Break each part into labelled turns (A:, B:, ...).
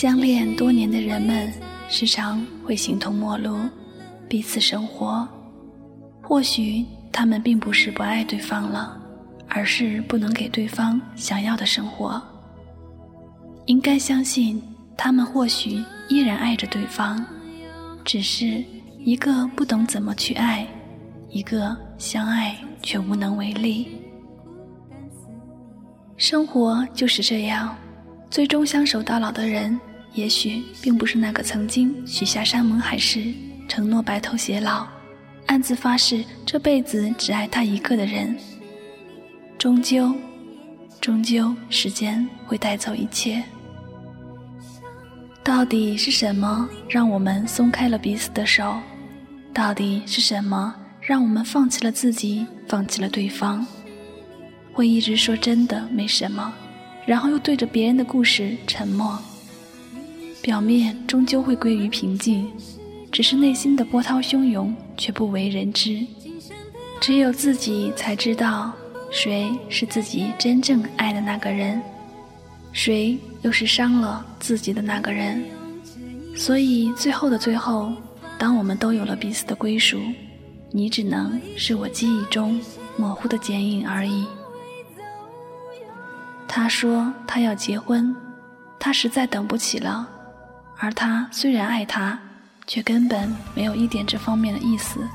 A: 相恋多年的人们时常会形同陌路，彼此生活。或许他们并不是不爱对方了，而是不能给对方想要的生活。应该相信，他们或许依然爱着对方，只是一个不懂怎么去爱，一个相爱却无能为力。生活就是这样，最终相守到老的人，也许并不是那个曾经许下山盟海誓、承诺白头偕老、暗自发誓这辈子只爱他一个的人。终究，终究，时间会带走一切。到底是什么让我们松开了彼此的手？到底是什么让我们放弃了自己，放弃了对方？会一直说真的没什么，然后又对着别人的故事沉默。表面终究会归于平静，只是内心的波涛汹涌却不为人知。只有自己才知道，谁是自己真正爱的那个人，谁又是伤了自己的那个人。所以最后的最后，当我们都有了彼此的归属，你只能是我记忆中模糊的剪影而已。他说他要结婚，他实在等不起了。而他虽然爱她，却根本没有一点这方面的意思。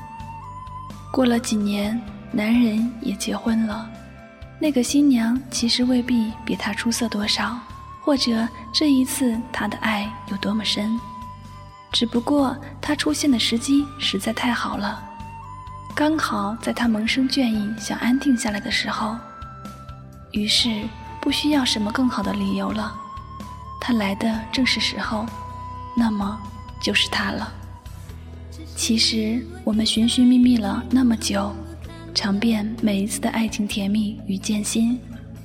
A: 过了几年，男人也结婚了，那个新娘其实未必比他出色多少，或者这一次他的爱有多么深，只不过他出现的时机实在太好了，刚好在他萌生倦意、想安定下来的时候，于是。不需要什么更好的理由了，他来的正是时候，那么就是他了。其实我们寻寻觅觅了那么久，尝遍每一次的爱情甜蜜与艰辛，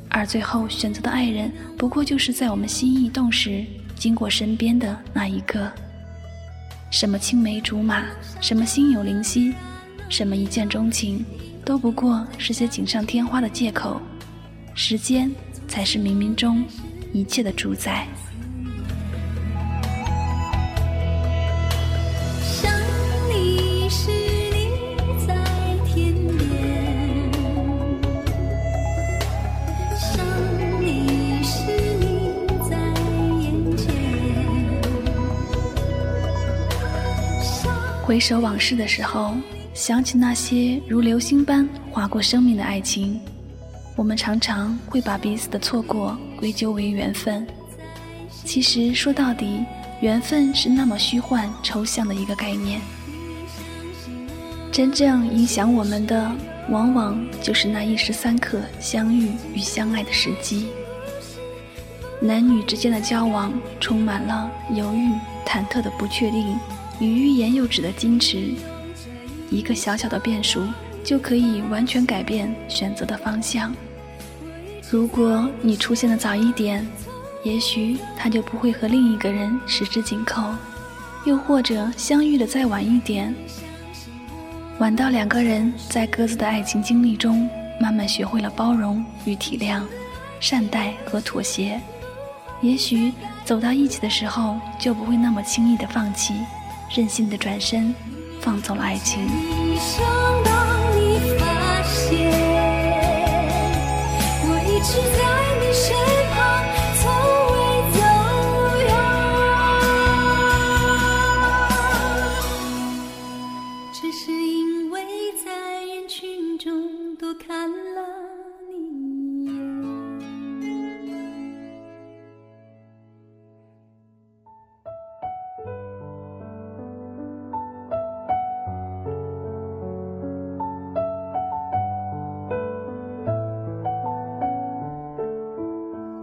A: 而最后选择的爱人，不过就是在我们心意动时经过身边的那一个。什么青梅竹马，什么心有灵犀，什么一见钟情，都不过是些锦上添花的借口。时间。才是冥冥中一切的主宰。回首往事的时候，想起那些如流星般划过生命的爱情。我们常常会把彼此的错过归咎为缘分，其实说到底，缘分是那么虚幻抽象的一个概念。真正影响我们的，往往就是那一时三刻相遇与相爱的时机。男女之间的交往充满了犹豫、忐忑的不确定与欲言又止的矜持，一个小小的变数就可以完全改变选择的方向。如果你出现的早一点，也许他就不会和另一个人十指紧扣；又或者相遇的再晚一点，晚到两个人在各自的爱情经历中慢慢学会了包容与体谅、善待和妥协，也许走到一起的时候就不会那么轻易的放弃，任性的转身，放走了爱情。
B: 是在你身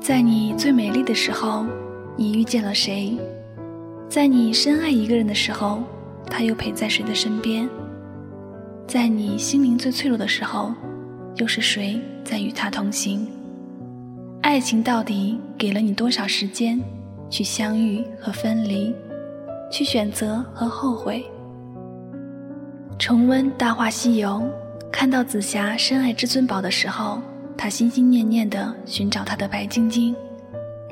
B: 在
A: 你最美丽的时候，你遇见了谁？在你深爱一个人的时候，他又陪在谁的身边？在你心灵最脆弱的时候，又是谁在与他同行？爱情到底给了你多少时间去相遇和分离，去选择和后悔？重温《大话西游》，看到紫霞深爱至尊宝的时候。他心心念念地寻找他的白晶晶，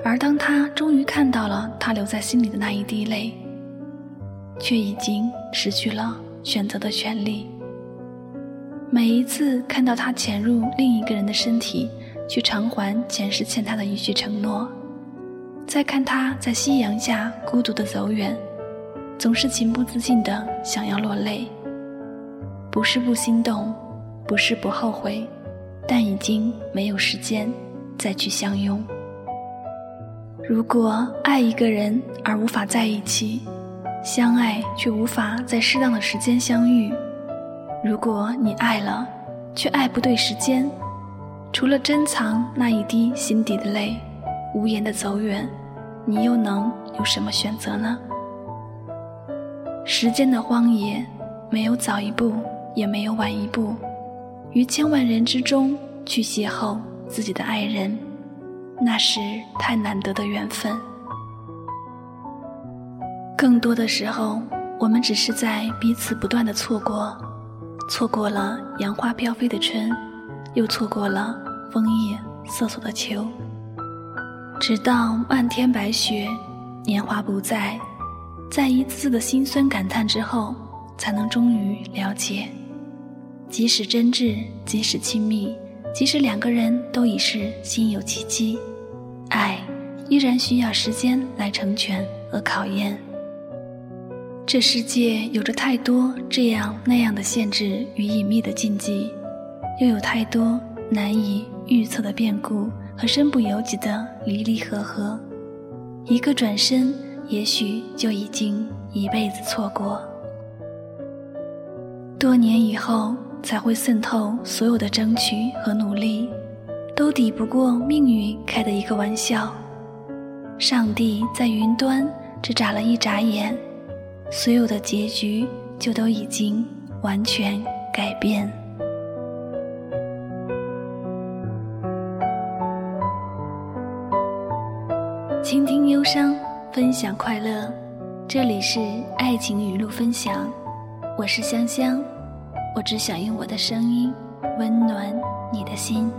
A: 而当他终于看到了他留在心里的那一滴泪，却已经失去了选择的权利。每一次看到他潜入另一个人的身体，去偿还前世欠他的一句承诺，再看他在夕阳下孤独的走远，总是情不自禁的想要落泪。不是不心动，不是不后悔，但已经没有时间再去相拥。如果爱一个人而无法在一起，相爱却无法在适当的时间相遇。如果你爱了，却爱不对时间，除了珍藏那一滴心底的泪，无言的走远，你又能有什么选择呢？时间的荒野，没有早一步，也没有晚一步，于千万人之中去邂逅自己的爱人，那是太难得的缘分。更多的时候，我们只是在彼此不断的错过。错过了杨花飘飞的春，又错过了枫叶瑟索的秋。直到漫天白雪，年华不再，在一次次的心酸感叹之后，才能终于了解：即使真挚，即使亲密，即使两个人都已是心有戚戚，爱依然需要时间来成全和考验。这世界有着太多这样那样的限制与隐秘的禁忌，又有太多难以预测的变故和身不由己的离离合合。一个转身，也许就已经一辈子错过。多年以后，才会渗透所有的争取和努力，都抵不过命运开的一个玩笑。上帝在云端只眨了一眨眼。所有的结局就都已经完全改变。倾听忧伤，分享快乐，这里是爱情语录分享，我是香香，我只想用我的声音温暖你的心。